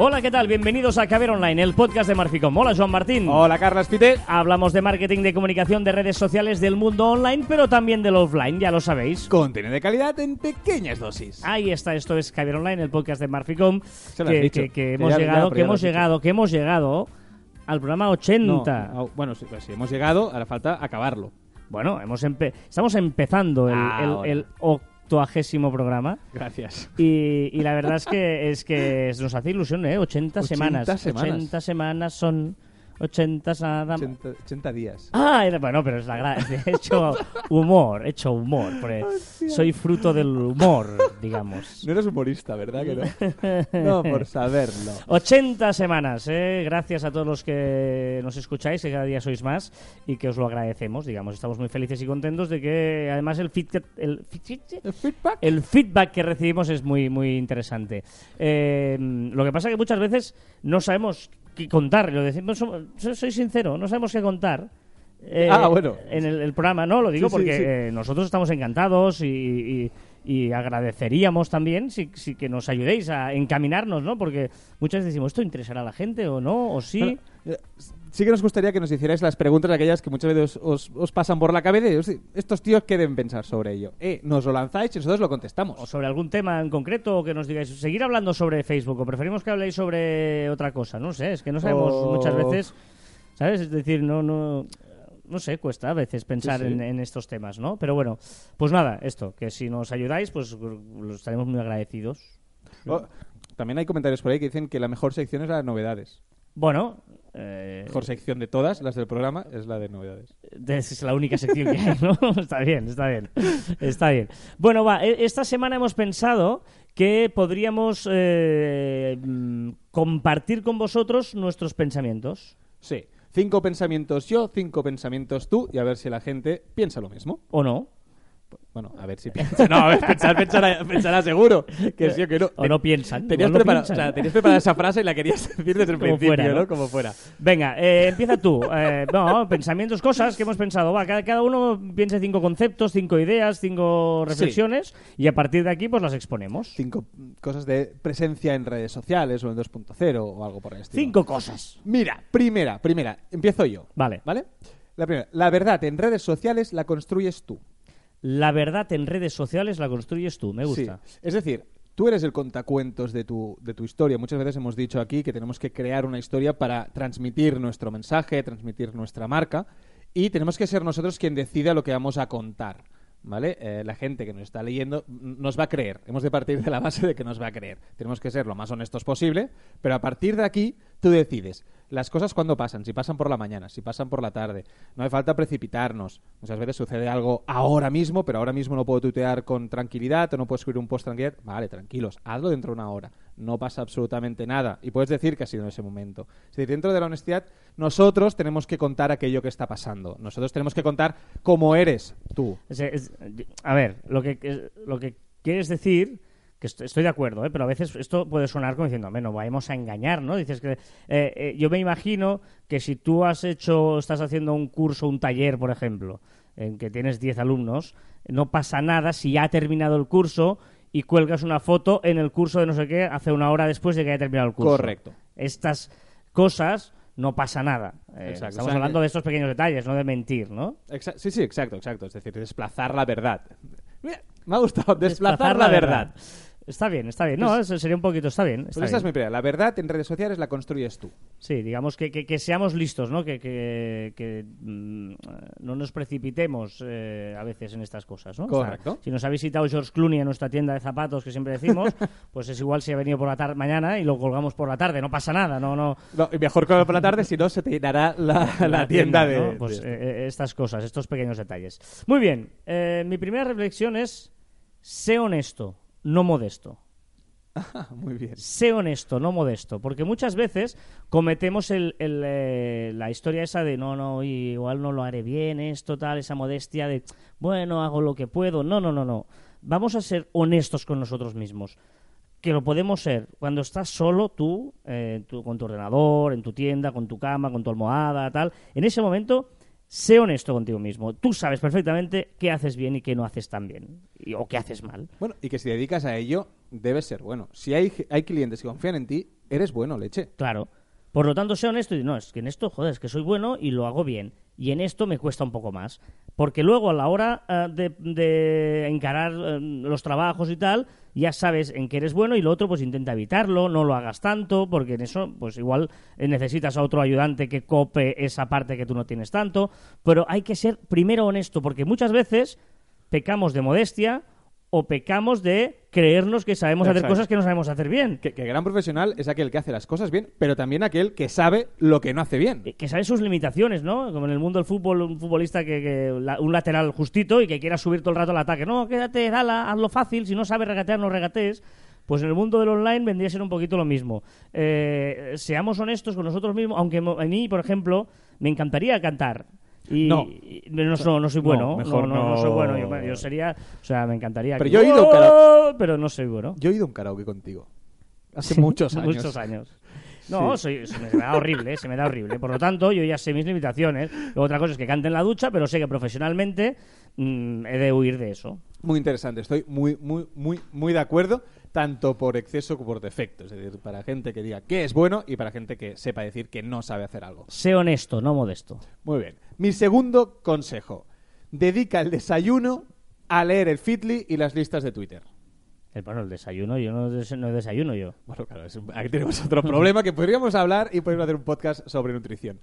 Hola, ¿qué tal? Bienvenidos a Caber Online, el podcast de Marficom. Hola, Joan Martín. Hola, Carlos Pite. Hablamos de marketing, de comunicación, de redes sociales, del mundo online, pero también del offline, ya lo sabéis. Contenido de calidad en pequeñas dosis. Ahí está, esto es Caber Online, el podcast de Marficom. Se lo has que, dicho. que- hemos ya- llegado, que hemos llegado, que hemos llegado al programa 80. No, no, bueno, sí, pues sí, hemos llegado, ahora falta acabarlo. Bueno, hemos empe- estamos empezando el, el- el octoagésimo programa. Gracias. Y, y la verdad es que es que nos hace ilusión, ¿eh? 80, 80 semanas. semanas. 80 semanas son 80 nada más. 80, 80 días. Ah, era- bueno, pero es la gracia. He hecho humor, he hecho humor. soy fruto del humor, digamos. No eres humorista, ¿verdad que no? no, por saberlo. 80 semanas, ¿eh? Gracias a todos los que nos escucháis, que cada día sois más y que os lo agradecemos, digamos. Estamos muy felices y contentos de que además el, feedback- el, ¿El feedback? el feedback que recibimos es muy, muy interesante. Eh, lo que pasa es que muchas veces no sabemos qué contar. Lo decimos, soy, sincero, no sabemos qué contar. eh, Ah, bueno. En el, el programa, ¿no? Lo digo Sí, porque sí. eh, nosotros estamos encantados y, y- y agradeceríamos también si, si que nos ayudéis a encaminarnos, ¿no? Porque muchas veces decimos, ¿esto interesará a la gente o no? ¿O sí? Eh, sí que nos gustaría que nos hicierais las preguntas aquellas que muchas veces os, os pasan por la cabeza y os- estos tíos qué deben pensar sobre ello. Eh, nos lo lanzáis y nosotros lo contestamos. o sobre algún tema en concreto o que nos digáis seguir hablando sobre Facebook o preferimos que habléis sobre otra cosa no sé es que no sabemos O- muchas veces sabes es decir no no no sé cuesta a veces pensar Sí, sí. En, en estos temas no pero bueno pues nada esto que si nos ayudáis pues lo estaremos muy agradecidos Oh, también hay comentarios por ahí que dicen que la mejor sección es la de novedades. bueno eh, Mejor sección de todas las del programa es la de novedades. Es la única sección que hay, ¿no? está bien, está bien. Está bien. Bueno, va, e- esta semana hemos pensado que podríamos eh, mm, compartir con vosotros nuestros pensamientos. Sí. Cinco pensamientos yo, cinco pensamientos tú y a ver si la gente piensa lo mismo. ¿O no? Bueno, a ver si piensa. No, a ver, pensar, pensará, pensará seguro. Que sí o que no. O no piensan. Tenías, igual no preparado, piensan. o sea, tenías preparada esa frase y la querías decir desde el Como principio, fuera, ¿no? ¿no? Como fuera. Venga, eh, empieza tú. Eh, no, pensamientos, cosas que hemos pensado. Va, cada, cada uno piense cinco conceptos, cinco ideas, cinco reflexiones y a partir de aquí pues las exponemos. Cinco cosas de presencia en redes sociales o en 2.0 o algo por el estilo. Cinco cosas. Mira, primera, primera. Empiezo yo. Vale. ¿Vale? La primera. La verdad en redes sociales la construyes tú. La verdad en redes sociales la construyes tú. Me gusta. Es decir, tú eres el contacuentos de tu, de tu historia. Muchas veces hemos dicho aquí que tenemos que crear una historia para transmitir nuestro mensaje, transmitir nuestra marca y tenemos que ser nosotros quien decida lo que vamos a contar. ¿Vale? Eh, la gente que nos está leyendo nos va a creer. Hemos de partir de la base de que nos va a creer. Tenemos que ser lo más honestos posible, pero a partir de aquí tú decides las cosas cuando pasan, si pasan por la mañana, si pasan por la tarde. No hace falta precipitarnos. Muchas veces sucede algo ahora mismo, pero ahora mismo no puedo tuitear con tranquilidad o no puedo escribir un post tranquilidad. Vale, tranquilos, hazlo dentro de una hora. No pasa absolutamente nada. Y puedes decir que ha sido en ese momento. Es decir, dentro de la honestidad, nosotros tenemos que contar aquello que está pasando. Nosotros tenemos que contar cómo eres tú. Es- a ver, lo que, lo que quieres decir, que est- estoy de acuerdo, ¿eh? pero a veces esto puede sonar como diciendo, "Hombre, no vayamos a engañar, ¿no? Dices que eh, eh, yo me imagino que si tú has hecho, estás haciendo un curso, un taller, por ejemplo, en que tienes 10 alumnos, no pasa nada si ya ha terminado el curso y cuelgas una foto en el curso de no sé qué hace una hora después de que haya terminado el curso. Correcto. Estas cosas no pasa nada. Eh. Estamos O sea, hablando de estos pequeños detalles, no de mentir, ¿no? Sí, sí, exacto, exacto. Es decir, desplazar la verdad. Mira, me ha gustado, desplazar, la verdad. Está bien, está bien. No, eso sería un poquito, está bien. Pues esa es bien. mi primera. La verdad en redes sociales la construyes tú. Sí, digamos que, que- que seamos listos, ¿no? Que, que- mm, no nos precipitemos eh, a veces en estas cosas, ¿no? O sea, Correcto. si nos ha visitado George Clooney en nuestra tienda de zapatos, que siempre decimos, pues es igual si ha venido por la tarde mañana y lo colgamos por la tarde. No pasa nada, no, no. No, y mejor que por la tarde, si no se te llenará la, la tienda de. ¿no? Pues eh, eh, estas cosas, estos pequeños detalles. Muy bien, eh, mi primera reflexión es, sé honesto, no modesto. Ah, muy bien. Sé honesto, no modesto, porque muchas veces cometemos el, el, eh, la historia esa de no, no, igual no lo haré bien, esto, tal, esa modestia de, bueno, hago lo que puedo. No, no, no, no. Vamos a ser honestos con nosotros mismos. Que lo podemos ser cuando estás solo, tú, eh, tú, con tu ordenador, en tu tienda, con tu cama, con tu almohada, tal. En ese momento, sé honesto contigo mismo. Tú sabes perfectamente qué haces bien y qué no haces tan bien. Y- o qué haces mal. Bueno, y que si dedicas a ello, debes ser bueno. Si hay, hay clientes que confían en ti, eres bueno, leche. Claro. Por lo tanto, sea honesto y no, es que en esto, joder, es que soy bueno y lo hago bien. Y en esto me cuesta un poco más. Porque luego a la hora eh, de, de encarar eh, los trabajos y tal, ya sabes en qué eres bueno y lo otro pues intenta evitarlo, no lo hagas tanto, porque en eso pues igual eh, necesitas a otro ayudante que cope esa parte que tú no tienes tanto. Pero hay que ser primero honesto, porque muchas veces pecamos de modestia o pecamos de creernos que sabemos hacer cosas que no sabemos hacer bien. Que, que gran profesional es aquel que hace las cosas bien, pero también aquel que sabe lo que no hace bien. Eh, que sabe sus limitaciones, ¿no? Como en el mundo del fútbol, un futbolista que, que la- un lateral justito y que quiera subir todo el rato al ataque. No, quédate, dala, hazlo fácil, si no sabes regatear, no regatees. Pues en el mundo del online vendría a ser un poquito lo mismo. Eh, seamos honestos con nosotros mismos, aunque a mí, por ejemplo, me encantaría cantar. Y, No. y- no, no soy bueno, No, mejor no, no no. soy bueno. Yo, yo sería, o sea, me encantaría. Pero que- yo he ido ¡Oh! pero no soy bueno. Yo he ido a un karaoke contigo. Hace muchos años. Muchos años. No, soy- se me da horrible, se me da horrible. Por lo tanto, yo ya sé mis limitaciones. Luego otra cosa es que cante en la ducha, pero sé que profesionalmente mm, he de huir de eso. Muy interesante. Estoy muy, muy, muy, muy de acuerdo, tanto por exceso como por defecto. Es decir, para gente que diga que es bueno y para gente que sepa decir que no sabe hacer algo. Sé honesto, no modesto. Muy bien. Mi segundo consejo. Dedica el desayuno a leer el Fitly y las listas de Twitter. El, bueno, el desayuno, yo no, des- no desayuno yo. Bueno, claro, es un- aquí tenemos otro problema que podríamos hablar y podríamos hacer un podcast sobre nutrición.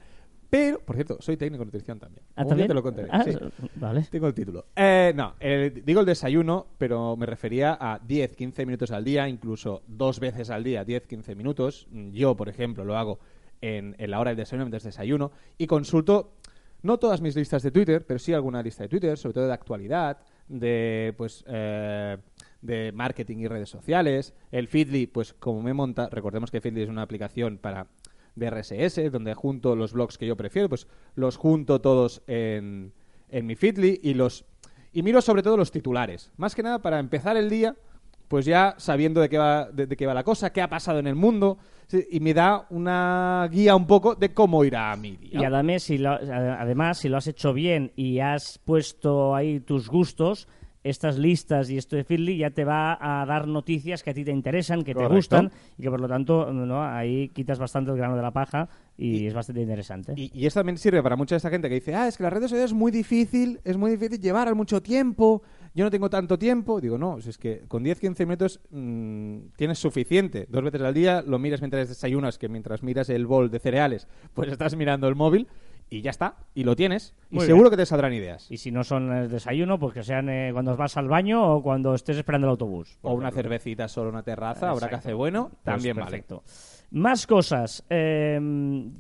Pero, por cierto, soy técnico en nutrición también. ¿Ah, día también? te lo contaré. Ah, sí. Vale. Tengo el título. Eh, no, el- digo el desayuno, pero me refería a 10, 15 minutos al día, incluso dos veces al día, 10, 15 minutos. Yo, por ejemplo, lo hago en, en la hora del desayuno, mientras desayuno, y consulto no todas mis listas de Twitter, pero sí alguna lista de Twitter, sobre todo de actualidad, de pues eh, de marketing y redes sociales. El Feedly, pues como me monta, recordemos que Feedly es una aplicación para de RSS, donde junto los blogs que yo prefiero, pues los junto todos en, en mi Feedly y los y miro sobre todo los titulares. Más que nada para empezar el día, pues ya sabiendo de qué va, de, qué va la cosa, qué ha pasado en el mundo, y me da una guía un poco de cómo irá mi día. Y además si, lo, además, si lo has hecho bien y has puesto ahí tus gustos, estas listas y esto de Feedly ya te va a dar noticias que a ti te interesan, que Correcto. te gustan y que por lo tanto ¿no? ahí quitas bastante el grano de la paja y, es bastante interesante. Y, y esto también sirve para mucha de esta gente que dice, ah, es que las redes sociales es muy difícil, es muy difícil llevar al mucho tiempo, yo no tengo tanto tiempo. Digo, no, si es que con 10-15 minutos mm, tienes suficiente. Dos veces al día lo miras mientras desayunas, que mientras miras el bol de cereales, pues estás mirando el móvil y ya está, y lo tienes. y seguro bien. que te saldrán ideas. Y si no son el desayuno, pues que sean eh, cuando vas al baño o cuando estés esperando el autobús. O una cervecita solo en una terraza, ahora que Exacto. hace bueno, Pues también vale. perfecto. Más cosas. Eh,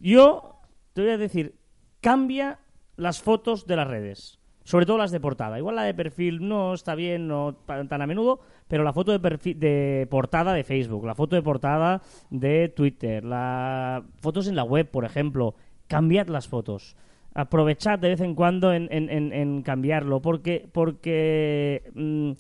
yo te voy a decir, cambia las fotos de las redes. Sobre todo las de portada. Igual la de perfil no está bien, no tan a menudo, pero la foto de, perfil, de portada de Facebook, la foto de portada de Twitter, las fotos en la web, por ejemplo, cambiad las fotos. Aprovechad de vez en cuando en, en- en- en cambiarlo, porque, porque mm,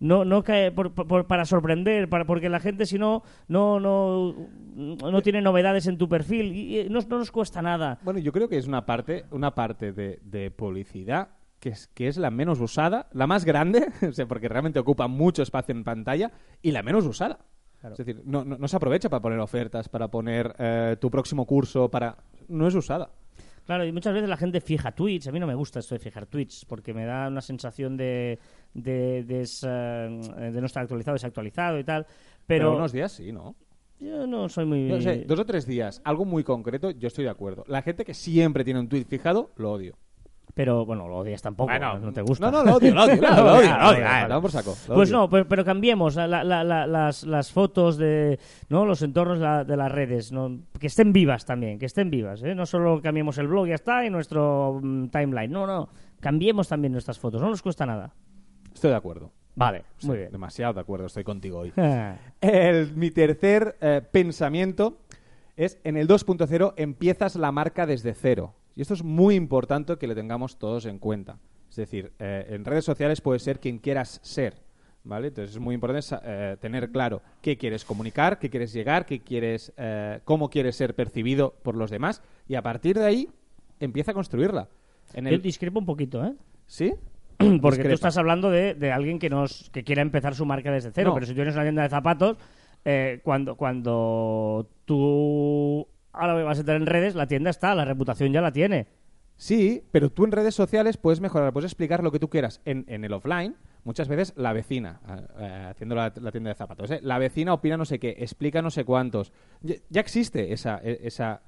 no, no cae por- por- para sorprender, para, porque la gente si no, no, no, no tiene novedades en tu perfil y, no, no nos cuesta nada. Bueno, yo creo que es una parte, una parte de, de publicidad que es, que es la menos usada, la más grande, o sea, porque realmente ocupa mucho espacio en pantalla, y la menos usada. Claro. Es decir, no, no, no se aprovecha para poner ofertas, para poner eh, tu próximo curso, para... No es usada. Claro, y muchas veces la gente fija tweets. A mí no me gusta esto de fijar tweets porque me da una sensación de, de, de, esa- de no estar actualizado, desactualizado y tal. Pero, Pero, unos días sí, ¿no? yo no soy muy... No sé, dos o tres días, algo muy concreto, yo estoy de acuerdo. La gente que siempre tiene un tweet fijado, lo odio. Pero bueno, lo odias tampoco, no te gusta. No, no, lo odio, lo odio, lo odio, lo odio, por saco. lo Pues odio. no, pero, pero cambiemos la- la- la- las, las fotos de no los entornos la- de las redes, ¿no? que estén vivas también, que estén vivas. ¿eh? No solo cambiemos el blog y ya está y nuestro mm, timeline. No, no, cambiemos también nuestras fotos. No nos cuesta nada. Estoy de acuerdo. Vale, Sí, muy bien. Demasiado de acuerdo, estoy contigo hoy. El- mi tercer eh, pensamiento es en el 2.0 empiezas la marca desde cero. Y esto es muy importante que lo tengamos todos en cuenta. Es decir, eh, en redes sociales puedes ser quien quieras ser. ¿Vale? Entonces es muy importante eh, tener claro qué quieres comunicar, qué quieres llegar, qué quieres, eh, cómo quieres ser percibido por los demás y a partir de ahí empieza a construirla. En Yo discrepo un poquito, ¿eh? ¿Sí? Porque tú estás hablando de, de alguien que, nos, que quiera empezar su marca desde cero, No. pero si tú tienes una tienda de zapatos, eh, cuando, cuando tú ahora vas a entrar en redes, la tienda está, la reputación ya la tiene. Sí, pero tú en redes sociales puedes mejorar, puedes explicar lo que tú quieras. En, en el offline, muchas veces la vecina, haciendo la, tienda de zapatos, ¿eh? la vecina opina no sé qué, explica no sé cuántos. Ya, ya existe esa, e- esa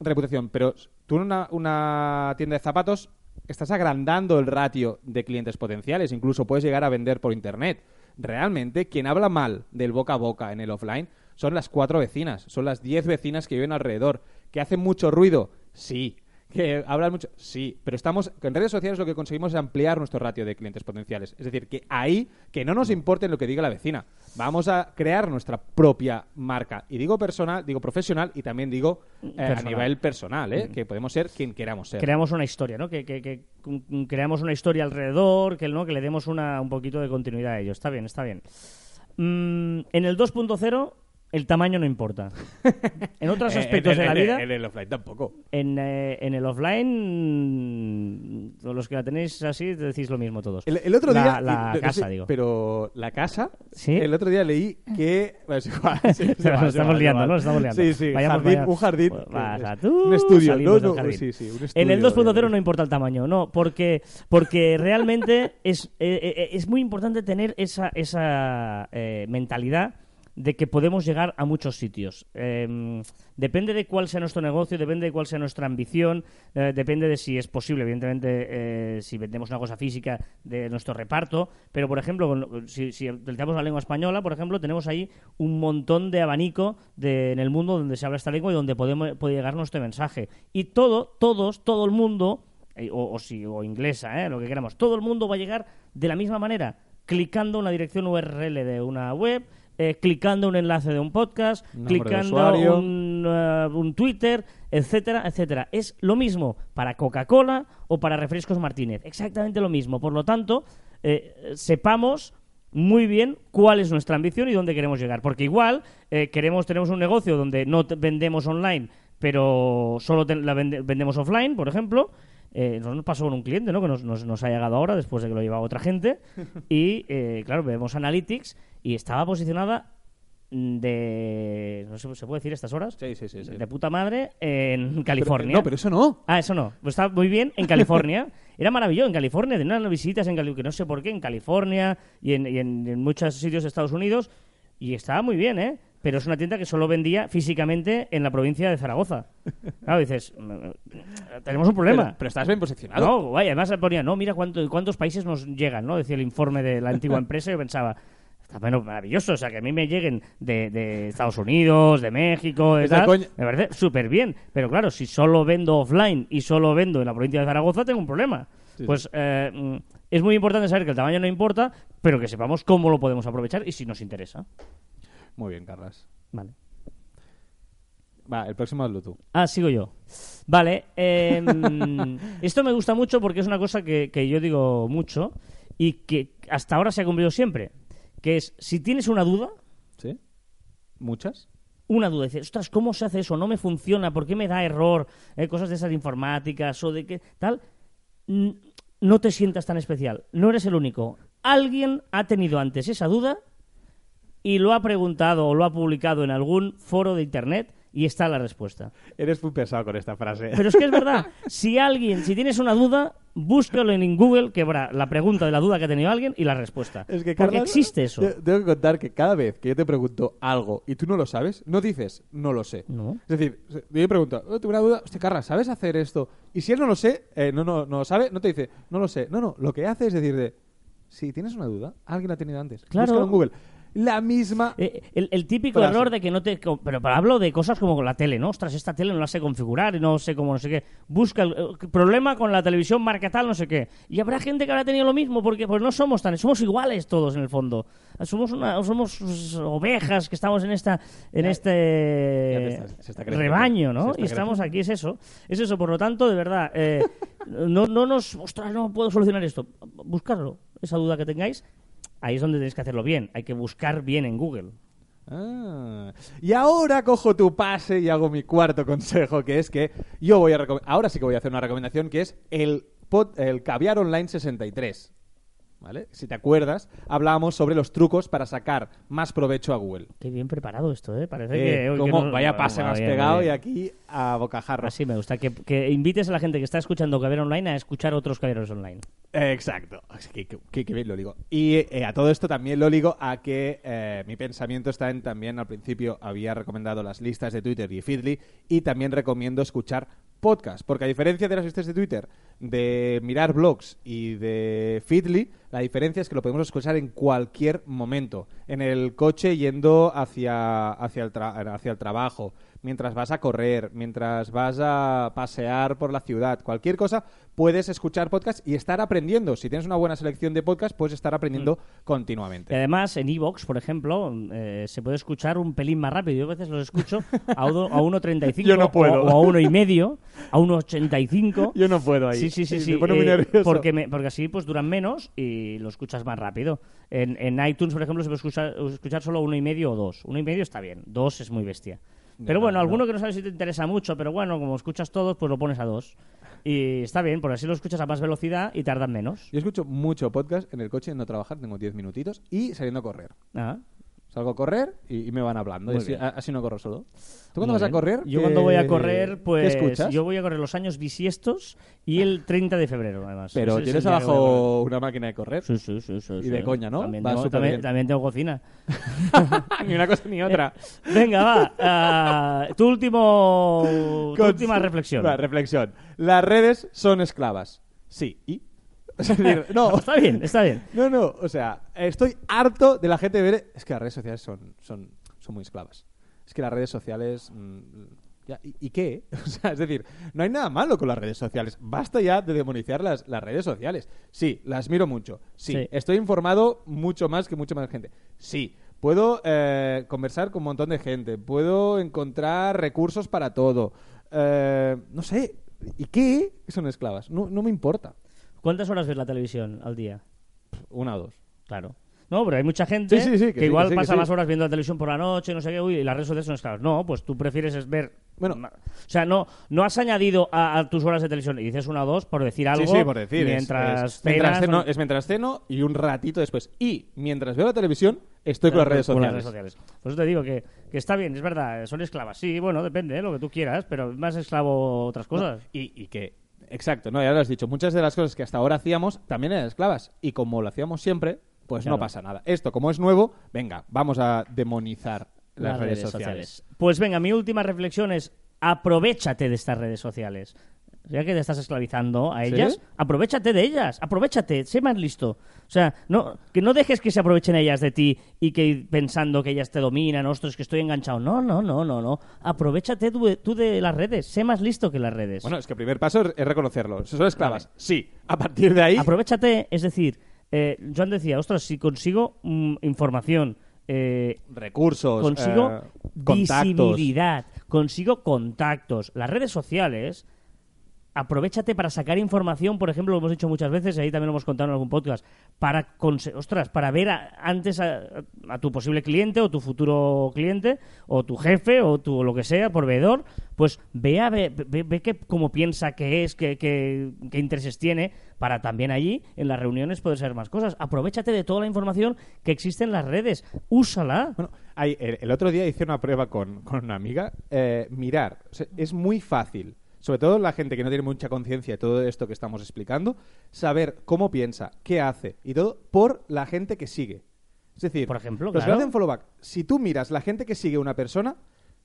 reputación, pero tú en una, una tienda de zapatos estás agrandando el ratio de clientes potenciales, incluso puedes llegar a vender por internet. Realmente, quien habla mal del boca a boca en el offline son las cuatro vecinas, son las diez vecinas que viven alrededor, que hacen mucho ruido, sí, que hablan mucho, sí, pero estamos en redes sociales lo que conseguimos es ampliar nuestro ratio de clientes potenciales, es decir, que ahí que no nos importe lo que diga la vecina, vamos a crear nuestra propia marca y digo personal, digo profesional y también digo eh, a nivel personal, ¿eh? que podemos ser quien queramos ser. creamos una historia, ¿no? Que, que- que, mm, creamos una historia alrededor, que, ¿no? que le demos una, un poquito de continuidad a ello. Está bien, está bien. Mm, en el 2.0 el tamaño no importa. En otros Eh, aspectos en de la vida, en el offline tampoco. en, eh, en el offline, mm, los que la tenéis así, decís lo mismo todos. El, el otro La- día. la no casa, sé, digo. Pero la casa. ¿Sí? El otro día leí que. Bueno, es igual, sí, es Nos igual, es estamos es liando, igual. ¿no? Nos estamos liando. Sí, sí. Vayamos, jardín, vayamos. Un jardín. Pues eh, vas a es- tú, un estudio. salimos No, del no, jardín. sí, sí, un En el estudio, 2.0 eh, no importa el tamaño, no, porque, porque realmente es, eh, eh, es muy importante tener esa, esa eh, mentalidad de que podemos llegar a muchos sitios. Eh, depende de cuál sea nuestro negocio, depende de cuál sea nuestra ambición, eh, depende de si es posible, evidentemente, eh, si vendemos una cosa física de nuestro reparto, pero por ejemplo, si, si la lengua española, por ejemplo, tenemos ahí un montón de abanico de, en el mundo donde se habla esta lengua y donde podemos, puede llegar nuestro mensaje. Y todo, todos, todo el mundo, eh, o, o, si- o inglesa, eh, lo que queramos, todo el mundo va a llegar de la misma manera, clicando una dirección URL de una web, eh, clicando un enlace de un podcast, clicando un, eh, un Twitter, etcétera, etcétera. Es lo mismo para Coca-Cola o para Refrescos Martínez. Exactamente lo mismo. Por lo tanto, eh, sepamos muy bien cuál es nuestra ambición y dónde queremos llegar. Porque igual eh, queremos tenemos un negocio donde no vendemos online, pero solo la vende- vendemos offline, por ejemplo. Eh, nos pasó con un cliente, ¿no? Que nos, nos- nos ha llegado ahora después de que lo llevaba otra gente. Y, eh, claro, vemos Analytics y estaba posicionada de... No sé, ¿se puede decir estas horas? Sí, sí, sí. sí. De puta madre en Pero- California. no, pero eso no. Ah, eso no. Pues estaba muy bien en California. Era maravilloso en California. Tenía unas visitas en California, que no sé por qué, en California y en, y en- en muchos sitios de Estados Unidos. Y estaba muy bien, ¿eh? Pero es una tienda que solo vendía físicamente en la provincia de Zaragoza. Claro, dices, "Mm, tenemos un problema. Pero, pero estás bien posicionado. No, vaya, además ponía, no, mira cuánto, cuántos países nos llegan, ¿no? Decía el informe de la antigua empresa y yo pensaba, está bueno, maravilloso, o sea, que a mí me lleguen de, de Estados Unidos, de México, de Esa tal, coña- me parece súper bien. Pero claro, si solo vendo offline y solo vendo en la provincia de Zaragoza, tengo un problema. Sí, pues eh, mm, es muy importante saber que el tamaño no importa, pero que sepamos cómo lo podemos aprovechar y si nos interesa. Muy bien, Carlas. Vale. Va, el próximo hazlo tú. Ah, sigo yo. Vale. em, esto me gusta mucho porque es una cosa que, que yo digo mucho y que hasta ahora se ha cumplido siempre. Que es, si tienes una duda, ¿Sí? ¿Muchas? una duda, dices, ostras, ¿cómo se hace eso? No me funciona, ¿por qué me da error? Eh, cosas de esas informáticas o de qué tal. No te sientas tan especial. No eres el único. Alguien ha tenido antes esa duda y lo ha preguntado o lo ha publicado en algún foro de internet y está la respuesta. Eres muy pesado con esta frase. Pero es que es verdad. Si alguien, si tienes una duda, búscalo en Google, que habrá la pregunta de la duda que ha tenido alguien y la respuesta. Es que, Porque existe eso. te- Tengo que contar que cada vez que yo te pregunto algo y tú no lo sabes, no dices, no lo sé. No. Es decir, yo me pregunto, oh, tengo una duda, hostia, Carlas, ¿sabes hacer esto? Y si él no lo sé, eh, no, no, no lo sabe, no te dice, no lo sé. No, no, lo que hace es decirle, si tienes una duda, alguien la ha tenido antes. Claro. Búscalo en Google. La misma... Eh, el, el típico Frase. error de que no te... Pero, pero hablo de cosas como con la tele, ¿no? Ostras, esta tele no la sé configurar y no sé cómo, no sé qué. Busca el, problema con la televisión marca tal, no sé qué. Y habrá gente que habrá tenido lo mismo porque pues no somos tan... Somos iguales todos en el fondo. Somos una, somos ovejas que estamos en esta en Ya- este ya está- está rebaño, ¿no? Y estamos aquí, es eso. Es eso, por lo tanto, de verdad, eh, no, no nos... Ostras, no puedo solucionar esto. Buscarlo, esa duda que tengáis. Ahí es donde tenéis que hacerlo bien. Hay que buscar bien en Google. Ah. Y ahora cojo tu pase y hago mi cuarto consejo, que es que yo voy a ahora sí que voy a hacer una recomendación que es el pod- el caviar online 63. ¿Vale? Si te acuerdas, hablábamos sobre los trucos para sacar más provecho a Google. Qué bien preparado esto, ¿eh? Parece Eh, que... hoy que cómo- no- vaya pase bien, pegado y aquí a bocajarro. Así me gusta. Que, que invites a la gente que está escuchando Caber Online a escuchar otros Caberos Online. Eh, Exacto. Es que- que- bien lo digo. Y eh, a todo esto también lo ligo a que eh, mi pensamiento está en también al principio había recomendado las listas de Twitter y Feedly y también recomiendo escuchar podcast, porque a diferencia de las listas de Twitter, de mirar blogs y de Feedly, la diferencia es que lo podemos escuchar en cualquier momento, en el coche yendo hacia, hacia, el, tra- hacia el trabajo, mientras vas a correr, mientras vas a pasear por la ciudad, cualquier cosa, puedes escuchar podcast y estar aprendiendo. Si tienes una buena selección de podcast, puedes estar aprendiendo Y continuamente. además, en Evox, por ejemplo, eh, se puede escuchar un pelín más rápido. Yo a veces los escucho a, uno- a 1.35 Yo no o, o a uno y medio, a 1.85. Yo no puedo ahí. Sí, sí, sí, sí. pone muy eh, nervioso. porque, me- porque así pues duran menos y lo escuchas más rápido. En, en iTunes, por ejemplo, se puede escuchar, escuchar solo uno y medio o dos. Uno y medio está bien, dos es muy bestia. Pero No, bueno, no. alguno que no sabes si te interesa mucho, pero bueno, como escuchas todos, pues lo pones a dos. Y está bien, porque así lo escuchas a más velocidad y tardan menos. Yo escucho mucho podcast en el coche yendo a trabajar, tengo 10 minutitos, y saliendo a correr. Ah, Salgo a correr y, y me van hablando. Y así, no corro solo. ¿Tú cuando muy vas a correr? Yo cuando voy a correr, pues ¿Qué escuchas? yo voy a correr los años bisiestos y el 30 de febrero, además. Pero Ese es tienes el día que voy a correr. abajo una máquina de correr. Sí, sí, sí, sí, Y de sí. coña, ¿no? También, Va tengo, súper también, bien. también tengo cocina. ni una cosa ni otra. Venga, va. ah, tu último, tu Con- última reflexión. Va, reflexión. Las redes son esclavas. Sí. ¿Y? Es decir, no. Está bien, está bien. No, no, o sea, estoy harto de la gente ver. Es que las redes sociales son, son, son muy esclavas. Es que las redes sociales. mm, ya, ¿y, y qué? O sea, es decir, no hay nada malo con las redes sociales. Basta ya de demonizar las, las redes sociales. Sí, las miro mucho. Sí, Sí. estoy informado mucho más que mucha más gente. Sí, puedo eh, conversar con un montón de gente. Puedo encontrar recursos para todo. Eh, no sé. ¿Y qué? Son esclavas. No, no me importa. ¿Cuántas horas ves la televisión al día? Una o dos. Claro. No, pero hay mucha gente Sí, sí, sí, que igual que pasa más horas viendo la televisión por la noche, no sé qué, uy, y las redes sociales son esclavas. No, pues tú prefieres es ver... Bueno. o sea, no, no has añadido a, a tus horas de televisión y dices una o dos por decir algo Sí, sí, por decir. es- mientras es, mientras cenas, ceno, o- es mientras ceno y un ratito después. Y mientras veo la televisión, estoy con las redes Con sociales. las redes sociales. Por eso te digo que, que está bien, es verdad, son esclavas. Sí, bueno, depende, ¿eh? lo que tú quieras, pero más esclavo otras cosas. Y, y que, exacto, no, ya lo has dicho, muchas de las cosas que hasta ahora hacíamos también eran esclavas. Y como lo hacíamos siempre, pues Claro. no pasa nada. Esto, como es nuevo, venga, vamos a demonizar las, redes, sociales. Pues venga, mi última reflexión es aprovechate de estas redes sociales. Ya que te estás esclavizando a ¿Sí? ellas, aprovechate de ellas, aprovechate, sé más listo. O sea, no, que no dejes que se aprovechen ellas de ti y que pensando que ellas te dominan, ostras, que estoy enganchado. No, no, no, no, no. Aprovechate tú, de- tú de las redes, sé más listo que las redes. Bueno, es que el primer paso es, reconocerlo. Son esclavas. Sí. A partir de ahí. Aprovechate, es decir, eh, Joan decía, ostras, si consigo mm, información, eh, recursos. consigo eh, visibilidad, consigo contactos. Las redes sociales, aprovechate para sacar información, por ejemplo, lo hemos dicho muchas veces, y ahí también lo hemos contado en algún podcast, para, ostras, para ver a- antes a, tu posible cliente o tu futuro cliente o tu jefe o tu lo que sea, proveedor, pues vea, ve, ve, ve que, cómo piensa que es, qué que, qué intereses tiene, para también allí, en las reuniones, poder saber más cosas. Aprovechate de toda la información que existe en las redes, úsala. Bueno, el, otro día hice una prueba con, con una amiga. eh, mirar, es muy fácil, sobre todo la gente que no tiene mucha conciencia de todo esto que estamos explicando, saber cómo piensa, qué hace y todo por la gente que sigue. Es decir, Por ejemplo, los claro. que hacen follow back, si tú miras la gente que sigue a una persona,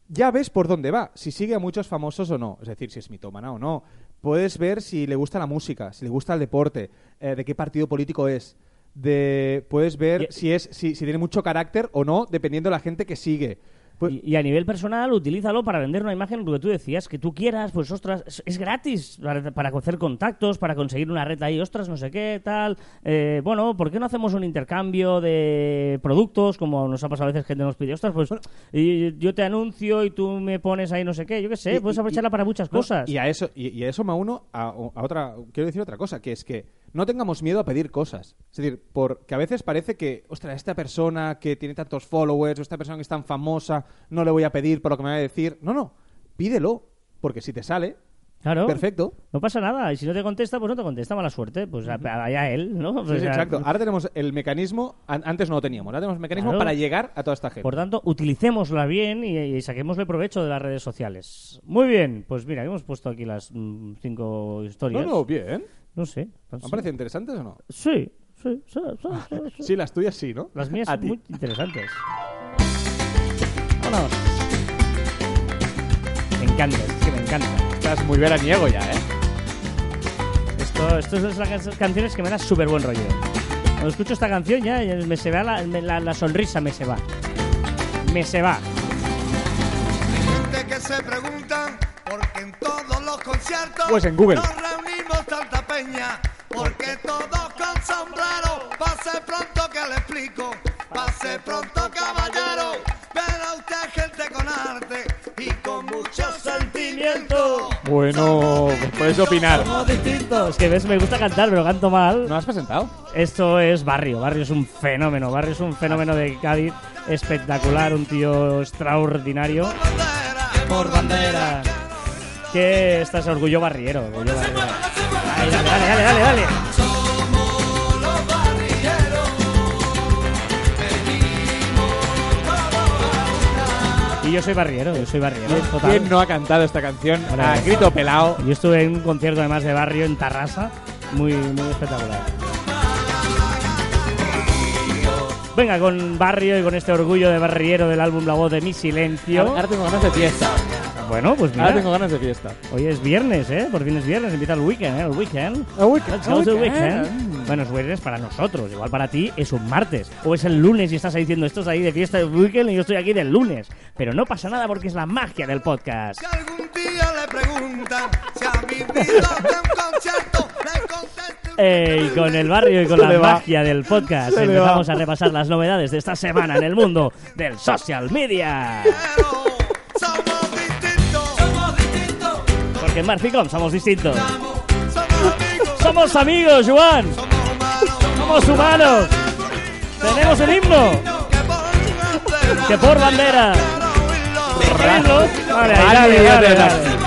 ya ves por dónde va, si sigue a muchos famosos o no, es decir, si es mitómana o no. Puedes ver si le gusta la música, si le gusta el deporte, eh, de qué partido político es. De, puedes ver Y- si es si, si tiene mucho carácter o no, dependiendo de la gente que sigue. Pues- Y, y a nivel personal, utilízalo para vender una imagen, lo que tú decías, que tú quieras, pues ostras, es, es gratis para, para hacer contactos, para conseguir una red ahí, ostras, no sé qué, tal. Eh, bueno, ¿por qué no hacemos un intercambio de productos, como nos ha pasado a veces gente nos pide, ostras, pues y yo te anuncio y tú me pones ahí no sé qué, yo qué sé, Y- puedes aprovecharla para muchas no, cosas. Y a eso, y, y a eso me uno a, a otra, quiero decir otra cosa, que es que no tengamos miedo a pedir cosas. Es decir, porque a veces parece que, ostras, esta persona que tiene tantos followers, o esta persona que es tan famosa, no le voy a pedir por lo que me va a decir. No, no, pídelo, porque si te sale, Claro. Perfecto. No pasa nada. Y si no te contesta, pues no te contesta. Mala suerte. Pues a- allá él, ¿no? Sí, O sí, sea, exacto. Ahora tenemos el mecanismo, an- antes no lo teníamos, ahora tenemos el mecanismo Claro. para llegar a toda esta gente. Por tanto, utilicémosla bien y, y saquémosle provecho de las redes sociales. Muy bien. Pues mira, hemos puesto aquí las mm, cinco No, historias. no, bien. No sé. ¿Me han parecido interesantes o no? Sí, sí, sí, sí, sí, sí. Sí, las tuyas sí, ¿no? Las mías son muy interesantes. Vámonos. Me encanta, es que me encanta. Estás muy veraniego ya, ¿eh? Esto, esto es de las canciones que me da súper buen rollo. Cuando escucho esta canción ya ya me se va la, me- la- la sonrisa, me se va. Me se va. gente que se pregunta por qué en todos los conciertos Pues en Google. nos reunimos tanta peña. Porque todos con sombrero. Pase pronto que le explico. Pase pronto, caballero. Verá usted gente con arte y con mucho sentimiento. Bueno, pues puedes opinar. Somos distintos. Que ves, me gusta cantar, pero canto mal. ¿No has presentado? Esto es Barrio. Barrio es un fenómeno. Barrio es un fenómeno de Cádiz espectacular. Un tío extraordinario. Bandera. Por bandera. Que estás orgullo barriero. Orgullo barriero. Dale, dale, dale, dale. Y yo soy barriero, yo soy barriero. total. ¿Quién no ha cantado esta canción a grito pelado? Yo estuve en un concierto además de barrio en Tarrasa, muy, muy espectacular. Venga, con barrio y con este orgullo de barriero del álbum La voz de mi silencio. Ahora tengo ganas de fiesta. Bueno, pues Ahora tengo mira, ganas de fiesta. hoy es viernes, ¿eh? Por fin es viernes, empieza el weekend, ¿eh? El weekend. A weekend, to weekend. weekend. Bueno, es viernes para nosotros, igual para ti es un martes. O es el lunes y estás ahí diciendo, estos ahí de fiesta de weekend y yo estoy aquí del lunes. Pero no pasa nada porque es la magia del podcast. Si algún día le preguntan si ha vivido de un concierto, le conteste Eh, y con el barrio y con Se la magia del podcast Se empezamos a repasar las novedades de esta semana en el mundo del social media. Porque en Marficom somos distintos. Somos amigos. Juan. Somos humanos. Tenemos un himno. Que por bandera. Vale, ahí, dale, dale, dale.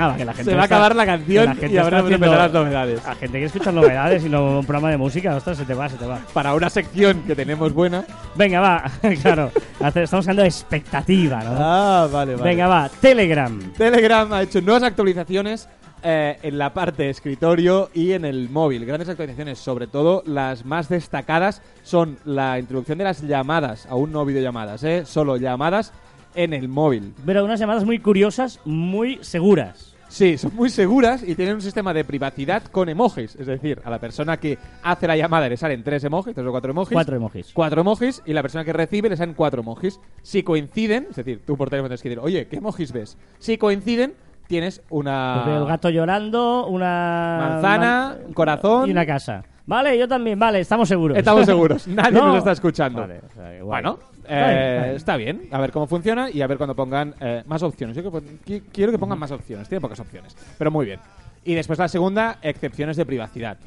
Va, que la gente Se va a acabar la canción la gente y habrá que empezar las novedades. A gente que escucha novedades y no un programa de música, ostras, se te va, se te va. Para una sección que tenemos buena. Venga, va, claro. Estamos creando expectativa, ¿no? Ah, vale, vale. Venga, va, Telegram. Telegram ha hecho nuevas actualizaciones eh, en la parte de escritorio y en el móvil. Grandes actualizaciones, sobre todo las más destacadas son la introducción de las llamadas, aún no videollamadas, ¿eh? solo llamadas en el móvil. Pero unas llamadas muy curiosas, muy seguras. Sí, son muy seguras y tienen un sistema de privacidad con emojis. Es decir, a la persona que hace la llamada le salen tres emojis, tres o cuatro emojis. Cuatro emojis. Cuatro emojis y la persona que recibe le salen cuatro emojis. Si coinciden, es decir, tú por teléfono tienes que decir, oye, ¿qué emojis ves? Si coinciden, tienes una... Pues el gato llorando, una... Manzana, un corazón. Y una casa. Vale, yo también, vale, estamos seguros. Estamos seguros, nadie No. nos está escuchando. Vale, o sea. Bueno, Eh, está bien. A ver cómo funciona y a ver cuando pongan eh, más opciones. Yo que quiero que pongan más opciones. Tiene pocas opciones, pero muy bien. Y después la segunda, excepciones de privacidad.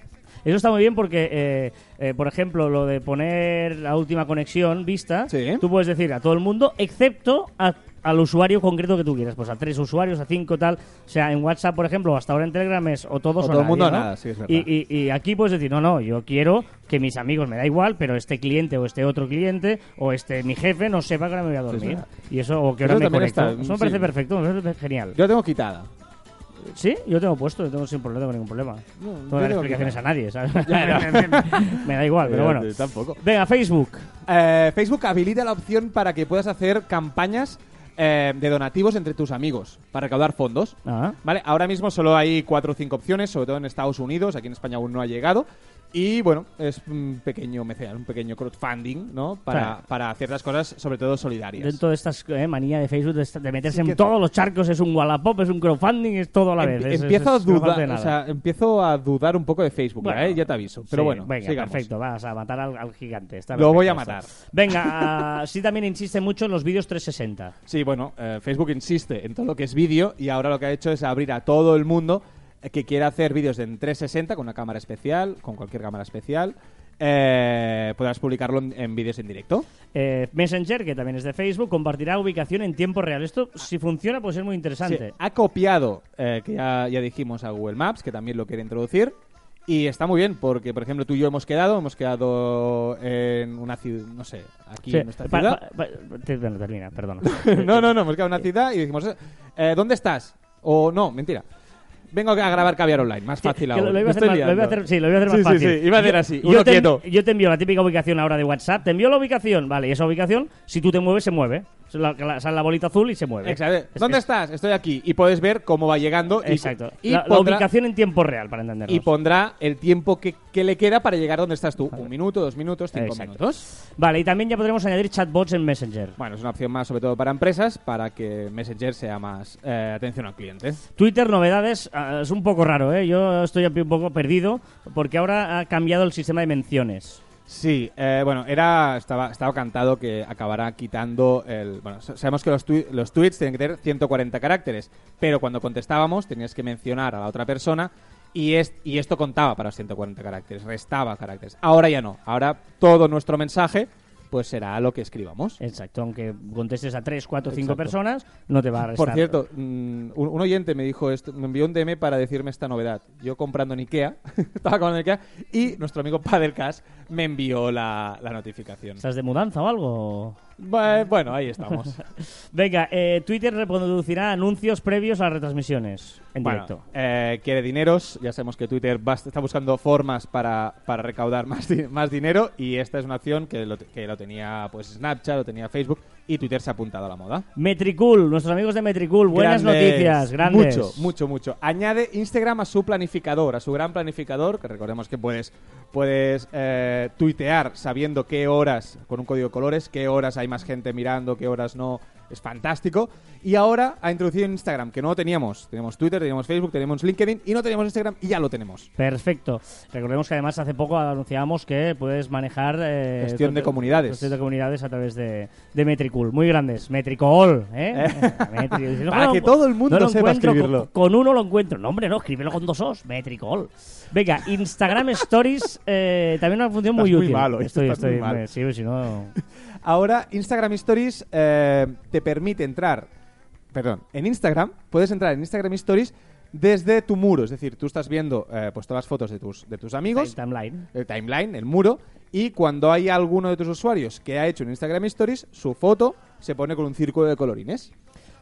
Eso está muy bien porque, eh, eh, por ejemplo, lo de poner la última conexión vista, Sí. tú puedes decir a todo el mundo, excepto a- al usuario concreto que tú quieras. Pues a tres usuarios, a cinco, tal. O sea, en WhatsApp, por ejemplo, hasta ahora en Telegram es o todos O o, todo el nadie, mundo o ¿no? nada, sí, es verdad. y, y- y aquí puedes decir, no, no, yo quiero que mis amigos, me da igual, pero este cliente o este otro cliente o este mi jefe no sepa que ahora me voy a dormir. y eso, o que ahora me conecto. está- eso me sí. parece perfecto, me parece genial. Yo tengo quitada. Sí, yo tengo puesto, yo tengo sin problema, no tengo ningún problema. No, No tengo dar explicaciones a nadie, ¿sabes? Me da igual, pero bueno. Tampoco. Venga, Facebook. Eh, Facebook habilita la opción para que puedas hacer campañas eh, de donativos entre tus amigos para recaudar fondos. Ah. Vale, ahora mismo solo hay cuatro o cinco opciones, sobre todo en Estados Unidos, aquí en España aún no ha llegado. Y bueno, es un pequeño mecenas, un pequeño crowdfunding, ¿no? Para, Claro. para hacer las cosas, sobre todo solidarias. Dentro de estas eh, manía de Facebook de, esta- de meterse Sí que- en todos los charcos, es un Wallapop, es un crowdfunding, es todo a la Em- vez. Es- empiezo, es- a dudar, nada. o sea, empiezo a dudar un poco de Facebook, Bueno, ¿eh? ya te aviso. Pero Sí, bueno, venga, sigamos. perfecto, vas a matar al, al gigante. está Lo voy a matar. esto. Venga, ah, sí también insiste mucho en los vídeos 360. Sí, bueno, eh, Facebook insiste en todo lo que es vídeo y ahora lo que ha hecho es abrir a todo el mundo que quiera hacer vídeos en 360 con una cámara especial, con cualquier cámara especial eh, podrás publicarlo en, en vídeos en directo. Eh, Messenger, que también es de Facebook, compartirá ubicación en tiempo real. Esto, si funciona, puede ser muy interesante. Sí, ha copiado, eh, que ya, ya dijimos, a Google Maps, que también lo quiere introducir. Y está muy bien, porque, por ejemplo, tú y yo hemos quedado, hemos quedado en una ciudad, no sé, aquí Sí, en nuestra pa- ciudad. pa- pa- te- bueno, termina, perdona. no, no, no, hemos quedado en una ciudad y dijimos, eh, ¿dónde estás? O no, mentira. Vengo a grabar caviar online, más fácil aún. lo, iba a hacer más, lo iba a liando. hacer- sí, lo iba a hacer más Sí, sí, fácil. sí, iba a hacer así, yo uno te, quieto. Yo te envío la típica ubicación ahora de WhatsApp, te envío la ubicación, vale, y esa ubicación, si tú te mueves, se mueve. La- la- Sale la bolita azul y se mueve. Exacto. Es- ¿Dónde es- estás? Estoy aquí. Y puedes ver cómo va llegando. y- Exacto. Y, la, ubicación en tiempo real, para entendernos. y pondrá el tiempo que, que le queda para llegar donde estás tú. Un minuto, dos minutos, cinco Exacto. minutos. Vale, y también ya podremos añadir chatbots en Messenger. Bueno, es una opción más, sobre todo para empresas, para que Messenger sea más eh, atención al cliente. Twitter, novedades, ah, es un poco raro, ¿eh? Yo estoy un poco perdido porque ahora ha cambiado el sistema de menciones. Sí, eh, bueno, era estaba, estaba cantado que acabará quitando el... Bueno, sa- sabemos que los, tui- los tweets tienen que tener 140 caracteres, pero cuando contestábamos tenías que mencionar a la otra persona y, es, y esto contaba para los 140 caracteres, restaba caracteres. Ahora ya no, ahora todo nuestro mensaje pues será lo que escribamos. Exacto, aunque contestes a 3, 4, 5 Exacto. personas, no te va a restar. Por cierto, mm, un, oyente me dijo esto, me envió un DM para decirme esta novedad. Yo comprando en Ikea, estaba comprando en Ikea, y nuestro amigo Padelcast me envió la, la notificación. ¿Estás de mudanza o algo? Bu- Bueno, ahí estamos. Venga, eh, Twitter reproducirá anuncios previos a las retransmisiones en Bueno, directo. eh, quiere dineros. Ya sabemos que Twitter va- está buscando formas para, para recaudar más, di- más dinero y esta es una acción que lo, que lo tenía pues Snapchat, lo tenía Facebook y Twitter se ha apuntado a la moda. Metricool, nuestros amigos de Metricool, buenas Grandes. noticias, grandes. Mucho, mucho, mucho. Añade Instagram a su planificador, a su gran planificador, que recordemos que puedes, puedes eh, tuitear sabiendo qué horas, con un código de colores, qué horas hay más gente mirando, qué horas no. Es fantástico. Y ahora ha introducido Instagram, que no lo teníamos. Teníamos Twitter, teníamos Facebook, teníamos LinkedIn y no teníamos Instagram y ya lo tenemos. Perfecto. Recordemos que además hace poco anunciábamos que puedes manejar... eh, Gestión de comunidades. Gestión de comunidades a través de, de Metricool. Muy grandes. Metricool, ¿eh? Metri- No, Para no, que todo el mundo no lo sepa escribirlo. Con, con uno lo encuentro. No, hombre, no, escríbelo con dos os. Metricool. Venga, Instagram Stories, eh, también una función muy Estás muy útil. malo, estoy, muy estoy, mal. me- sí, si no... Ahora Instagram Stories eh, te permite entrar, perdón, en Instagram, puedes entrar en Instagram Stories desde tu muro, es decir, tú estás viendo eh, pues todas las fotos de tus, de tus amigos, Timeline. el timeline, el muro, y cuando hay alguno de tus usuarios que ha hecho en Instagram Stories, su foto se pone con un círculo de colorines.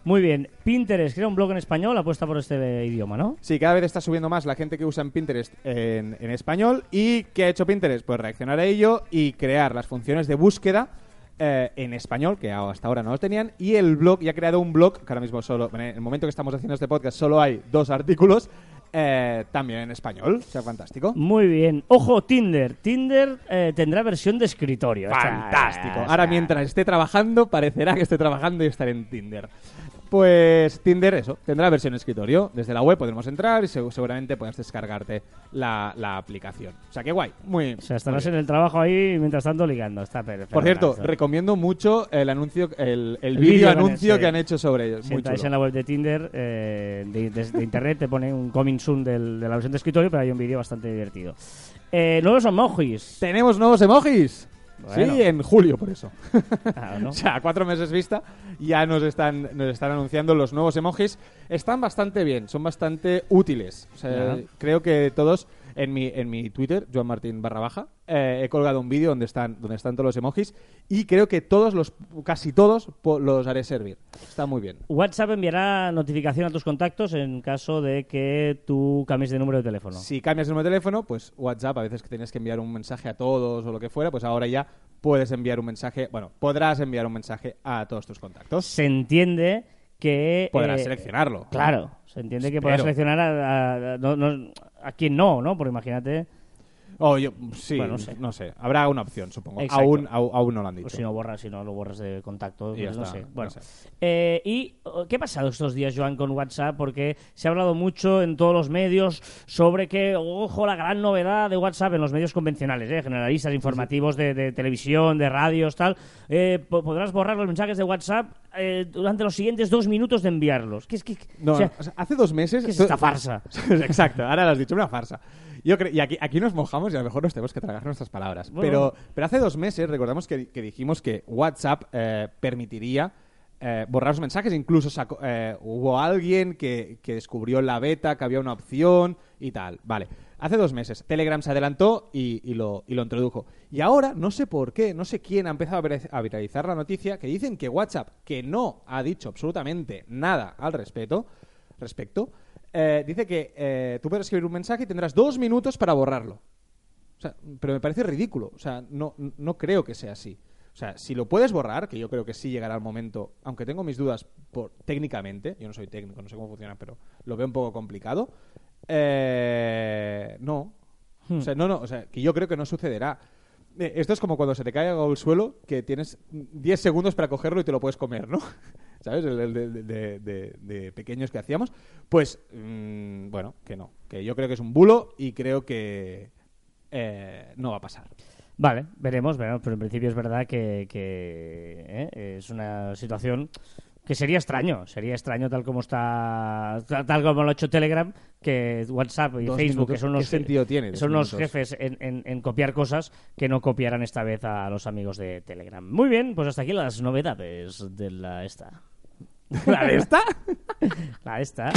Muy bien. Pinterest crea un blog en español, apuesta por este idioma, ¿no? Sí, cada vez está subiendo más la gente que usa en Pinterest en, en español. ¿Y qué ha hecho Pinterest? Pues reaccionar a ello y crear las funciones de búsqueda eh, en español, que hasta ahora no los tenían. Y el blog, ya ha creado un blog, que ahora mismo solo, en el momento que estamos haciendo este podcast, solo hay dos artículos, eh, también en español. O sea, fantástico. Muy bien. Ojo, Tinder. Tinder eh, tendrá versión de escritorio. Fantástico. Ahora mientras esté trabajando, parecerá que esté trabajando y estaré en Tinder. Pues Tinder, eso, tendrá versión escritorio. Desde la web podremos entrar y seg- seguramente puedas descargarte la, la aplicación. O sea, que guay. Muy, O sea, estarás en el trabajo ahí mientras tanto ligando. Está perfecto. Por cierto, Esto. recomiendo mucho el anuncio, el, el El vídeo anuncio que han hecho sobre ellos. Si Muy entráis chulo. en la web de Tinder, eh, de, de- de internet, te pone un coming soon del- de la versión de escritorio, pero hay un vídeo bastante divertido. Eh, nuevos emojis. Tenemos nuevos emojis. Bueno. Sí, en julio, por eso. ¿no? O sea, a cuatro meses vista ya nos están, nos están anunciando los nuevos emojis. Están bastante bien, son bastante útiles. O sea, creo que todos en mi, en mi Twitter, Joan Martín barra baja, eh, he colgado un vídeo donde están, donde están todos los emojis y creo que todos los, casi todos, los haré servir. Está muy bien. WhatsApp enviará notificación a tus contactos en caso de que tú cambies de número de teléfono. Si cambias el número de teléfono, pues WhatsApp, a veces que tienes que enviar un mensaje a todos o lo que fuera, pues ahora ya puedes enviar un mensaje, bueno, podrás enviar un mensaje a todos tus contactos. Se entiende que... Podrás eh, seleccionarlo. Claro, se entiende que Espero. seleccionar a, a- no- no- a quien no, ¿no? Porque imagínate, Oh, yo, sí, Bueno, no sé. no sé. Habrá una opción, supongo. Aún, au- aún no lo han dicho. pues si no borras, si no lo borras de contacto, ya pues no está, sé. no Bueno, sé. Eh, ¿y oh, qué ha pasado estos días, Joan, con WhatsApp? Porque se ha hablado mucho en todos los medios sobre que, ojo, la gran novedad de WhatsApp en los medios convencionales, ¿eh? generalistas, informativos de, de televisión, de radios, tal. eh, po- podrás borrar los mensajes de WhatsApp eh, durante los siguientes dos minutos de enviarlos. ¿Qué No, o o sea, hace dos meses... ¿qué es esta farsa? Exacto, ahora lo has dicho, una farsa. Yo creo, y aquí, aquí nos mojamos y a lo mejor nos tenemos que tragar nuestras palabras. Bueno. Pero, pero hace dos meses recordamos que, que dijimos que WhatsApp eh, permitiría eh, borrar los mensajes. Incluso sacó- eh, hubo alguien que, que descubrió en la beta que había una opción y tal. Vale. Hace dos meses Telegram se adelantó y, y lo, y lo introdujo. Y ahora, no sé por qué, no sé quién ha empezado a viralizar la noticia que dicen que WhatsApp, que no ha dicho absolutamente nada al respecto, respecto eh, dice que eh, tú puedes escribir un mensaje y tendrás dos minutos para borrarlo. O sea, pero me parece ridículo. O sea, no, no creo que sea así. O sea, si lo puedes borrar, que yo creo que sí llegará el momento, aunque tengo mis dudas por, técnicamente, yo no soy técnico, no sé cómo funciona, pero lo veo un poco complicado. eh, no. O sea, no, no, o sea, que yo creo que no sucederá. Eh, Esto es como cuando se te cae algo al suelo, que tienes 10 segundos para cogerlo y te lo puedes comer, ¿no? ¿Sabes? El, de, de- de- de pequeños que hacíamos. Pues, mm, bueno, que no. Que yo creo que es un bulo y creo que eh, no va a pasar. Vale, veremos, veremos, pero en principio es verdad que, que, ¿eh? es una situación que sería extraño, sería extraño tal como está, tal, como lo ha hecho Telegram, que WhatsApp y Dos Facebook, minutos, que son ¿qué los, sentido tiene son los jefes en, en- en copiar cosas que no copiaran esta vez a los amigos de Telegram. Muy bien, pues hasta aquí las novedades de la esta. ¿La de esta? La esta.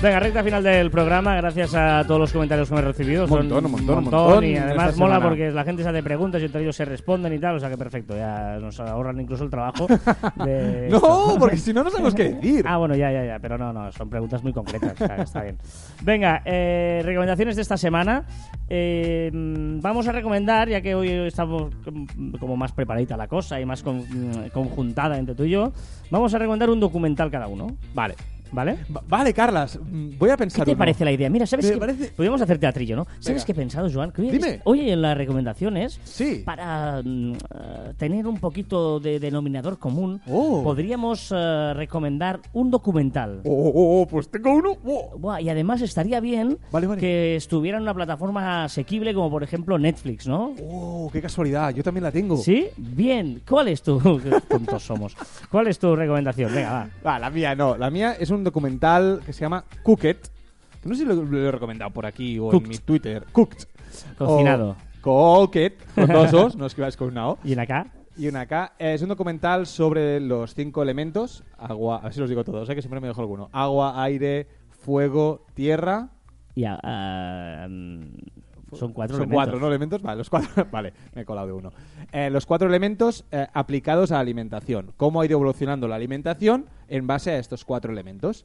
Venga, recta final del programa. Gracias a todos los comentarios que me he recibido. Un montón, un montón, un montón Y además mola semana. porque la gente se hace preguntas y entre ellos se responden y tal. O sea que perfecto, ya nos ahorran incluso el trabajo. De No, porque si no, no sabemos qué decir. Ah, bueno, ya, ya, ya. Pero no, no, son preguntas muy concretas. o sea, está bien. Venga, eh, recomendaciones de esta semana. Eh, vamos a recomendar, ya que hoy estamos com- como más preparadita la cosa y más con- conjuntada entre tú y yo, vamos a recomendar un documental cada uno. Vale. ¿Vale? Va- vale, Carlas, mm, voy a ¿Qué pensar te uno. parece la idea? Mira, ¿sabes Me qué? parece- Podríamos hacer teatrillo, ¿no? ¿Sabes qué he pensado, Joan? Que hoy, Dime. hoy en las recomendaciones, Sí. para mm, eh, tener un poquito de denominador común, Oh. podríamos eh, recomendar un documental. Oh, oh, oh, pues tengo uno. Oh. Buah, y además estaría bien Vale, vale. que estuviera en una plataforma asequible como por ejemplo Netflix, ¿no? Oh, qué casualidad, yo también la tengo. ¿Sí? Bien. ¿Cuál es tu... Qué tontos somos. ¿Cuál es tu recomendación? Venga, va. Ah, la mía no. La mía es un documental que se llama Cooked. Que no sé si lo, lo he recomendado por aquí o Cooked. en mi Twitter. Cooked. Cocinado. O Cooked, con dos O's, no escribáis con una O. ¿Y en acá? Y una K. Eh, es un documental sobre los cinco elementos. Agua, a ver si los digo todos, ¿eh? que siempre me dejo alguno. Agua, aire, fuego, tierra. Y ah, mm, son cuatro Son elementos. cuatro, ¿no? Elementos. Vale, los cuatro. vale, me he colado de uno. Eh, los cuatro elementos eh, aplicados a la alimentación. Cómo ha ido evolucionando la alimentación en base a estos cuatro elementos.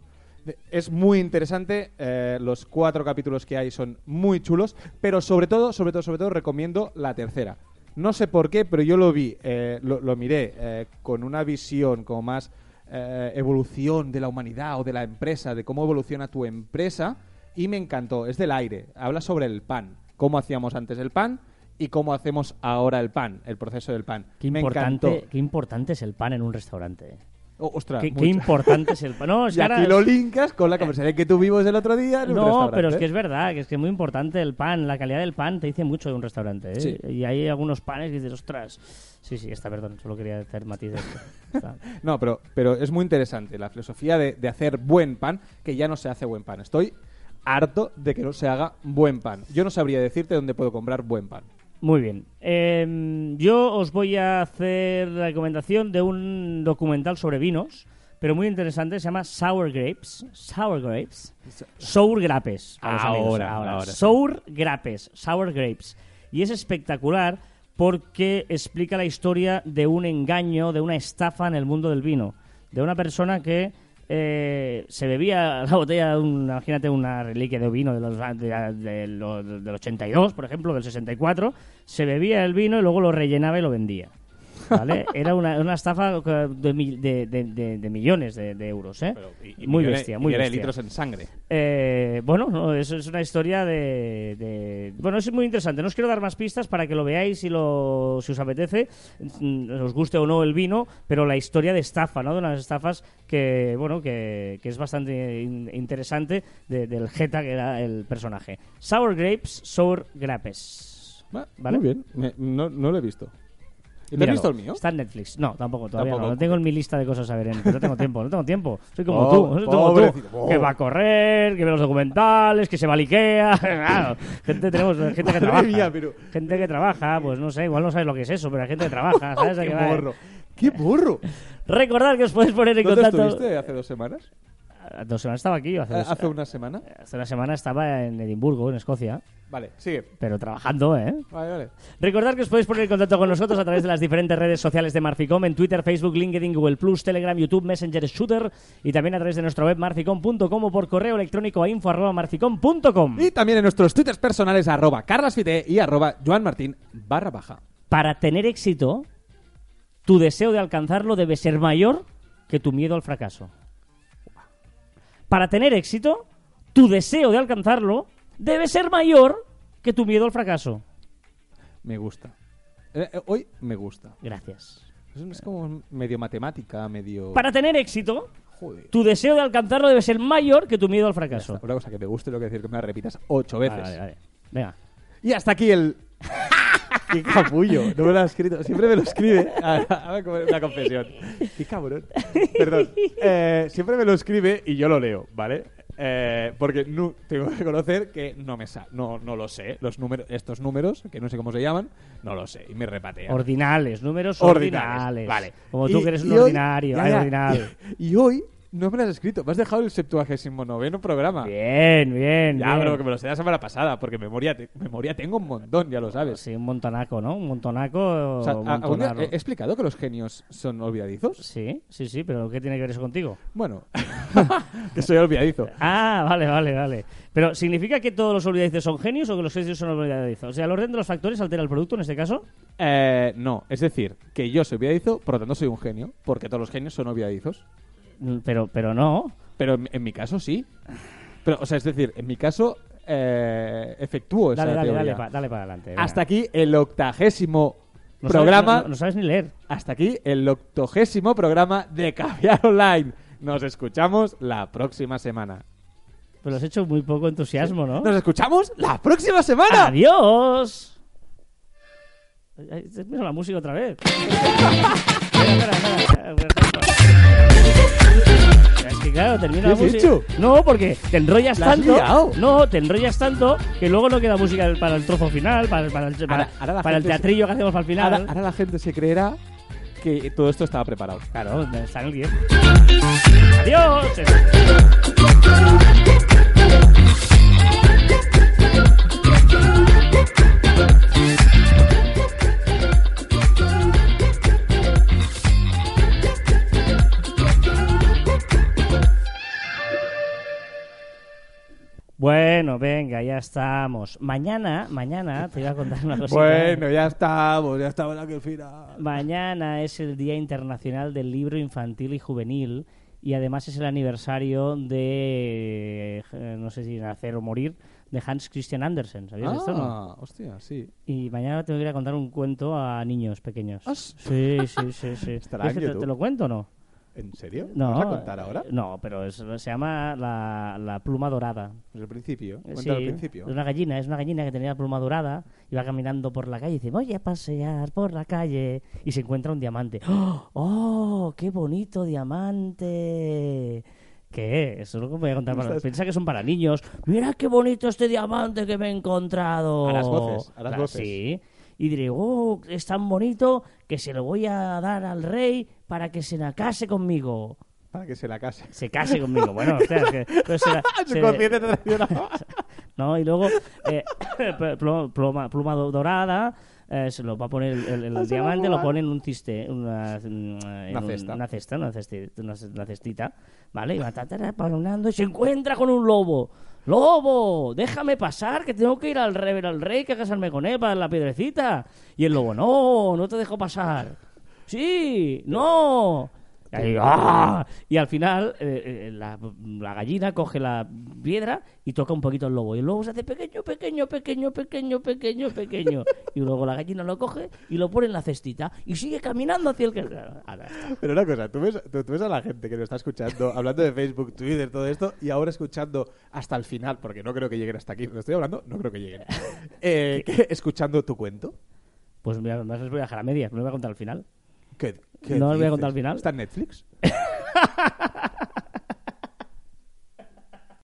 Es muy interesante. eh, los cuatro capítulos que hay son muy chulos. Pero sobre todo, sobre todo, sobre todo, recomiendo la tercera. No sé por qué, pero yo lo vi, eh, lo, lo miré con una visión como más evolución de la humanidad o de la empresa, de cómo evoluciona tu empresa, y me encantó. Es del aire. Habla sobre el pan. Cómo hacíamos antes el pan y cómo hacemos ahora el pan, el proceso del pan. Qué me importante, encantó. qué importante es el pan en un restaurante. eh. Oh, ostras, Qué, importante es el pan. No, es Y que ahora lo linkas con la conversación que tuvimos el otro día en un No, pero es que es verdad, que es que es muy importante el pan, la calidad del pan te dice mucho de un restaurante. ¿eh? Sí. Y hay algunos panes que dices, ostras. Sí, sí, está, perdón, solo quería hacer matices. No, pero, pero es muy interesante la filosofía de, de hacer buen pan, que ya no se hace buen pan. Estoy harto de que no se haga buen pan. Yo no sabría decirte dónde puedo comprar buen pan. Muy bien. Eh, yo os voy a hacer la recomendación de un documental sobre vinos, pero muy interesante, se llama Sour Grapes. Sour Grapes. Sour Grapes. amigos. Ahora, ahora sí. Sour Grapes. Sour Grapes. Y es espectacular porque explica la historia de un engaño, de una estafa en el mundo del vino. De una persona que eh, se bebía la botella un, imagínate una reliquia de vino de los, de- de los- del 82, por ejemplo, del 64, se bebía el vino y luego lo rellenaba y lo vendía. ¿Vale? Era una, una estafa de, mi- de- de- de- de millones de, euros, ¿eh? muy millones- bestia, muy millones bestia. litros en sangre. Eh, bueno, no, eso es una historia de, Bueno, es muy interesante. No os quiero dar más pistas para que lo veáis si, lo, si os apetece, mm, os guste o no el vino, pero la historia de estafa, ¿no? De unas estafas que, bueno, que, que es bastante in- interesante de- del Jeta que era el personaje. Sour Grapes, Sour Grapes. ¿Vale? Muy bien. Me- no, no lo he visto. ¿Y ¿No has visto el mío? Está en Netflix. No, tampoco, todavía Tampoco. no. No tengo en mi lista de cosas a ver. En, no tengo tiempo, no tengo tiempo. Soy como Oh, tú, soy como tú. Oh. Que va a correr, que ve los documentales, que se va al Ikea. Claro, gente, tenemos gente que trabaja. mía, pero- Gente que trabaja, pues no sé, igual no sabes lo que es eso, pero hay gente que trabaja, ¿sabes? a ¡Qué borro! ¡Qué borro! Recordad que os podéis poner en ¿Dónde contacto. estuviste hace dos semanas? Dos semanas estaba aquí, hace, dos- ¿Hace una semana? hace una semana estaba en Edimburgo, en Escocia, Vale, sigue. pero trabajando, ¿eh? Vale, vale. Recordad que os podéis poner en contacto con nosotros a través de las diferentes redes sociales de Marficom, en Twitter, Facebook, LinkedIn, Google Plus, Telegram, YouTube, Messenger, Shooter y también a través de nuestra web marficom.com o por correo electrónico a info@marficom.com. Y también en nuestros twitters personales arroba carlasfite y arroba joanmartin barra baja. Para tener éxito, tu deseo de alcanzarlo debe ser mayor que tu miedo al fracaso. Para tener éxito, tu deseo de alcanzarlo debe ser mayor que tu miedo al fracaso. Me gusta. Eh, eh, hoy me gusta. Gracias. Es, es como medio matemática, medio... Para tener éxito, Joder. tu deseo de alcanzarlo debe ser mayor que tu miedo al fracaso. Una cosa que me guste lo que decir que me la repitas ocho veces. Vale, vale, vale. Venga. Y hasta aquí el... ¡Qué capullo! No me lo ha escrito. Siempre me lo escribe. Una confesión. ¡Qué cabrón! Perdón. Eh, siempre me lo escribe y yo lo leo, ¿vale? Eh, porque no, tengo que reconocer que no me sa no, no lo sé. Los números, estos números, que no sé cómo se llaman, no lo sé. Y me repatea. Ordinales, números Ordinales, ordinales. Vale. Como tú Y- que eres un hoy- ordinario. ay, ya. ordinal. Y, y hoy no me lo has escrito. Me has dejado el septuagésimo noveno programa. Bien, bien, Ya, bien. pero que me lo sé la semana pasada, porque memoria, te- memoria tengo un montón, ya lo sabes. Sí, un montonaco, ¿no? Un montonaco. O sea, un ¿a- ¿algún día he explicado que los genios son olvidadizos? Sí, sí, sí, pero ¿qué tiene que ver eso contigo? Bueno, que soy olvidadizo. Ah, vale, vale, vale. Pero ¿significa que todos los olvidadizos son genios o que los genios son olvidadizos? O sea, ¿el orden de los factores altera el producto en este caso? Eh, no, es decir, que yo soy olvidadizo, por lo tanto soy un genio, porque todos los genios son olvidadizos. Mm, Pero, pero no. Pero en, en mi caso sí. Pero, o sea, es decir, en mi caso eh, efectúo esa Dale, dale, teoría. dale, pa- dale para adelante. venga. Hasta aquí el octagésimo No sabes- programa. no- no sabes ni leer. Hasta aquí el octogésimo programa de Caviar Online. Nos escuchamos la próxima semana. Pero lo has hecho muy poco entusiasmo, ¿no? Nos escuchamos la próxima semana. ¡Adiós! Ay, ay, Mira la música otra vez. espera, espera, espera. Es que claro, termina ¿Qué la música. hecho? No, porque te enrollas La has tanto. liado. No, te enrollas tanto que luego no queda música para el trozo final, para, para el, para, Ahora- ahora para el gente se- teatrillo que hacemos para el final. Ahora, ahora la gente se creerá que todo esto estaba preparado. Claro, está en el guion. ¡Adiós! Bueno, venga, ya estamos. Mañana, mañana te voy a contar una cosita. Bueno, ya estamos, ya estamos aquí al final. Mañana es el Día Internacional del Libro Infantil y Juvenil y además es el aniversario de, eh, no sé si nacer o morir, de Hans Christian Andersen. ¿Sabías esto no? Ah, hostia, sí. Y mañana tengo que ir a contar un cuento a niños pequeños. ¿Ah, sí? Sí, sí, sí. ¿Quieres que te, te lo cuento o no? ¿En serio? No. ¿Vas a contar ahora? No, pero es- se llama la, la pluma dorada. Desde el principio. Sí, Cuenta al principio. Es una gallina, es una gallina que tenía pluma dorada y va caminando por la calle y dice, voy a pasear por la calle y se encuentra un diamante. ¡Oh! ¡Oh, qué bonito diamante! ¿Qué? Eso es lo que voy a contar. Para... Piensa que son para niños. Mira qué bonito este diamante que me he encontrado. Harás voces, harás Claro, voces. Sí. Y diré, oh, es tan bonito que se lo voy a dar al rey para que se la case conmigo. Para que se la case. Se case conmigo. Bueno, o sea, es que... pues se la- se- consciente te traicionaba. ¿no? Y luego eh, pl- pluma, pluma do- dorada, eh, se lo va a poner el, el- el Vas a diamante, lo pone en un ciste, una, en Una un- cesta. una cesta, una cesti- una ce- una cestita, ¿vale? Y va ta, caminando y se encuentra con un lobo. ¡Lobo! ¡Déjame pasar! Que tengo que ir al rey, al rey, que casarme con él para la piedrecita. Y el lobo, no, no te dejo pasar. Sí, no. Y, ahí, ¡ah! Y al final eh, eh, la, la gallina coge la piedra y toca un poquito el lobo. Y el lobo se hace pequeño, pequeño, pequeño, pequeño, pequeño, pequeño. Y luego la gallina lo coge y lo pone en la cestita y sigue caminando hacia el que... Pero una cosa, tú ves, tú, tú ves a la gente que nos está escuchando, hablando de Facebook, Twitter, todo esto, y ahora escuchando hasta el final, porque no creo que lleguen hasta aquí, no estoy hablando, no creo que lleguen. Eh, ¿qué- escuchando tu cuento. Pues mira, no les voy a dejar a medias, les voy a contar al final. ¿Qué, qué No os voy a contar al final. ¿Está en Netflix?